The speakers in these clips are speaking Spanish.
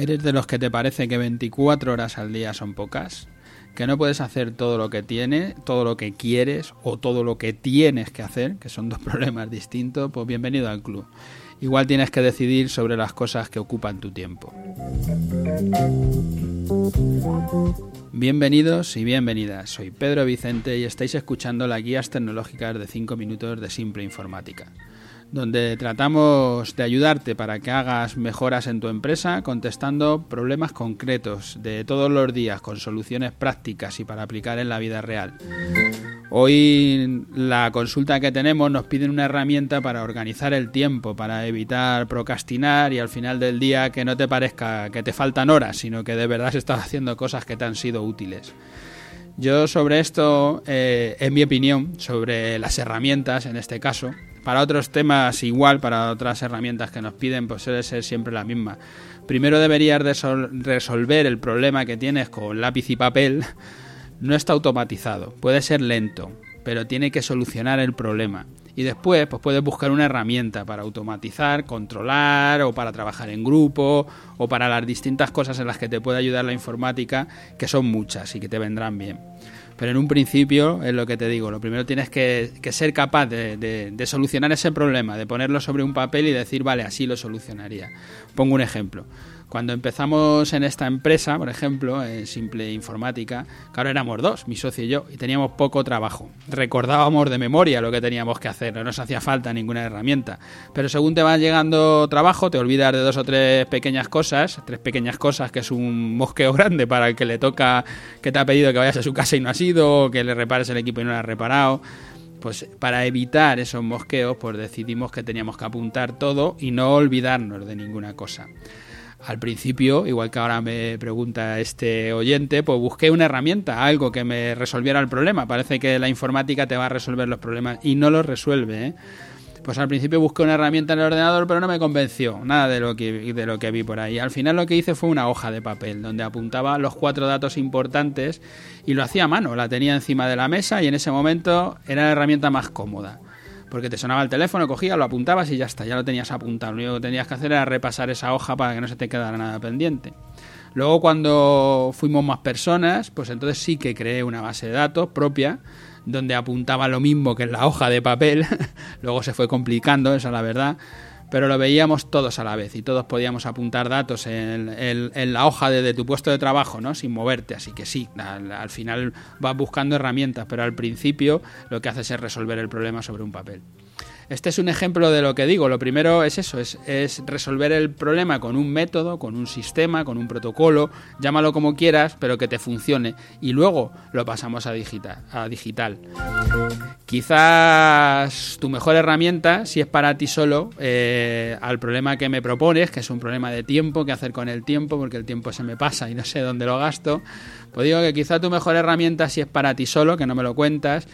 ¿Eres de los que te parece que 24 horas al día son pocas? ¿Que no puedes hacer todo lo que tienes, todo lo que quieres o todo lo que tienes que hacer, que son dos problemas distintos? Pues bienvenido al club. Igual tienes que decidir sobre las cosas que ocupan tu tiempo. Bienvenidos y bienvenidas. Soy Pedro Vicente y estáis escuchando las guías tecnológicas de 5 minutos de Simple Informática donde tratamos de ayudarte para que hagas mejoras en tu empresa contestando problemas concretos de todos los días con soluciones prácticas y para aplicar en la vida real. Hoy la consulta que tenemos nos piden una herramienta para organizar el tiempo, para evitar procrastinar y al final del día que no te parezca que te faltan horas, sino que de verdad estás haciendo cosas que te han sido útiles. Yo sobre esto, eh, en mi opinión, sobre las herramientas en este caso, para otros temas igual, para otras herramientas que nos piden, pues suele ser siempre la misma. Primero deberías resolver el problema que tienes con lápiz y papel. No está automatizado, puede ser lento, pero tiene que solucionar el problema. Y después, pues puedes buscar una herramienta para automatizar, controlar, o para trabajar en grupo, o para las distintas cosas en las que te puede ayudar la informática, que son muchas y que te vendrán bien. Pero en un principio es lo que te digo, lo primero tienes que, ser capaz de, solucionar ese problema, de ponerlo sobre un papel y decir, vale, así lo solucionaría. Pongo un ejemplo. Cuando empezamos en esta empresa, por ejemplo, en Simple Informática, claro, éramos dos, mi socio y yo, y teníamos poco trabajo. Recordábamos de memoria lo que teníamos que hacer, no nos hacía falta ninguna herramienta. Pero según te va llegando trabajo, te olvidas de dos o tres pequeñas cosas, tres pequeñas cosas que es un mosqueo grande para el que le toca, que te ha pedido que vayas a su casa y no has ido, o que le repares el equipo y no lo has reparado pues para evitar esos mosqueos, pues decidimos que teníamos que apuntar todo y no olvidarnos de ninguna cosa al principio, igual que ahora me pregunta este oyente, pues busqué una herramienta, algo que me resolviera el problema. Parece que la informática te va a resolver los problemas y no los resuelve. ¿eh? Pues al principio busqué una herramienta en el ordenador, pero no me convenció nada de lo que de lo que vi por ahí. Al final lo que hice fue una hoja de papel donde apuntaba los cuatro datos importantes y lo hacía a mano, la tenía encima de la mesa y en ese momento era la herramienta más cómoda porque te sonaba el teléfono, cogías, lo apuntabas y ya está, ya lo tenías apuntado. Lo único que tenías que hacer era repasar esa hoja para que no se te quedara nada pendiente. Luego cuando fuimos más personas, pues entonces sí que creé una base de datos propia donde apuntaba lo mismo que en la hoja de papel. Luego se fue complicando, esa es la verdad pero lo veíamos todos a la vez y todos podíamos apuntar datos en, la hoja de, tu puesto de trabajo, ¿no? Sin moverte. Así que sí, al, final vas buscando herramientas, pero al principio lo que haces es resolver el problema sobre un papel. Este es un ejemplo de lo que digo. Lo primero es eso, es, resolver el problema con un método, con un sistema, con un protocolo, llámalo como quieras, pero que te funcione. Y luego lo pasamos a digital. Quizás tu mejor herramienta, si es para ti solo, eh, al problema que me propones, que es un problema de tiempo, qué hacer con el tiempo, porque el tiempo se me pasa y no sé dónde lo gasto, pues digo que quizá tu mejor herramienta, si es para ti solo, que no me lo cuentas,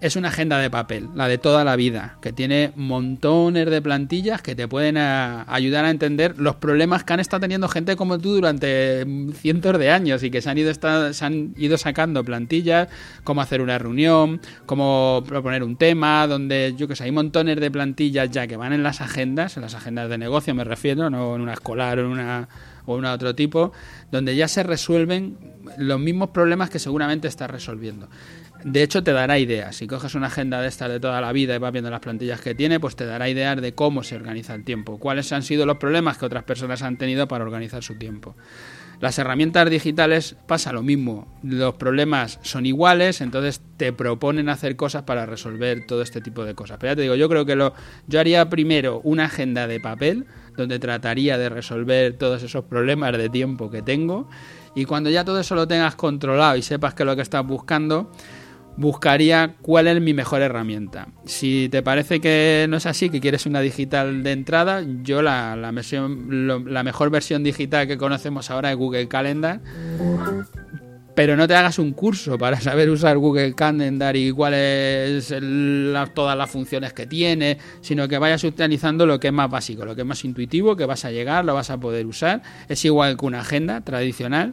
es una agenda de papel, la de toda la vida, que tiene montones de plantillas que te pueden eh, ayudar a entender los problemas que han estado teniendo gente como tú durante cientos de años y que se han ido, se han ido sacando plantillas, cómo hacer una reunión, cómo proponer un tema, donde yo que sé, hay montones de plantillas ya que van en las agendas, en las agendas de negocio me refiero, no en una escolar o en una o una otro tipo, donde ya se resuelven los mismos problemas que seguramente estás resolviendo. De hecho, te dará ideas. Si coges una agenda de estas de toda la vida y vas viendo las plantillas que tiene, pues te dará ideas de cómo se organiza el tiempo, cuáles han sido los problemas que otras personas han tenido para organizar su tiempo. Las herramientas digitales pasa lo mismo. Los problemas son iguales, entonces te proponen hacer cosas para resolver todo este tipo de cosas. Pero ya te digo, yo creo que lo, yo haría primero una agenda de papel donde trataría de resolver todos esos problemas de tiempo que tengo. Y cuando ya todo eso lo tengas controlado y sepas que lo que estás buscando, buscaría cuál es mi mejor herramienta. Si te parece que no es así, que quieres una digital de entrada, yo la, la, la mejor versión digital que conocemos ahora es Google Calendar. Pero no te hagas un curso para saber usar Google Calendar y cuáles todas las funciones que tiene, sino que vayas utilizando lo que es más básico, lo que es más intuitivo, que vas a llegar, lo vas a poder usar. Es igual que una agenda tradicional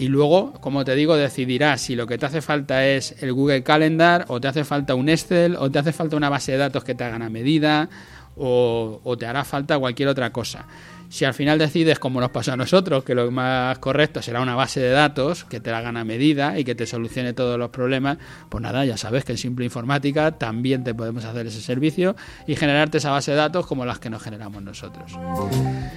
y luego, como te digo, decidirás si lo que te hace falta es el Google Calendar o te hace falta un Excel o te hace falta una base de datos que te hagan a medida o, te hará falta cualquier otra cosa. Si al final decides, como nos pasó a nosotros, que lo más correcto será una base de datos que te la hagan a medida y que te solucione todos los problemas, pues nada, ya sabes que en Simple Informática también te podemos hacer ese servicio y generarte esa base de datos como las que nos generamos nosotros.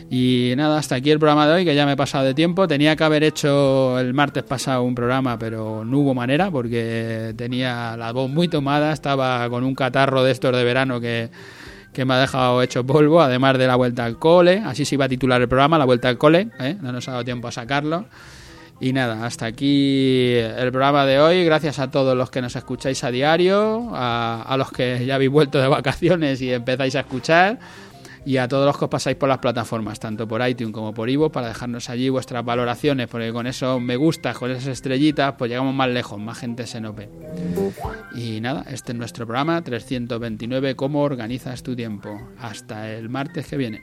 Y nada, hasta aquí el programa de hoy, que ya me he pasado de tiempo. Tenía que haber hecho el martes pasado un programa, pero no hubo manera porque tenía la voz muy tomada, estaba con un catarro de estos de verano que que me ha dejado hecho polvo, además de la vuelta al cole. Así se iba a titular el programa, la vuelta al cole. ¿eh? No nos ha dado tiempo a sacarlo. Y nada, hasta aquí el programa de hoy. Gracias a todos los que nos escucháis a diario, a, a los que ya habéis vuelto de vacaciones y empezáis a escuchar y a todos los que os pasáis por las plataformas, tanto por iTunes como por Ivo, para dejarnos allí vuestras valoraciones, porque con eso me gusta, con esas estrellitas, pues llegamos más lejos, más gente se nos ve. Y nada, este es nuestro programa 329, ¿Cómo organizas tu tiempo? Hasta el martes que viene.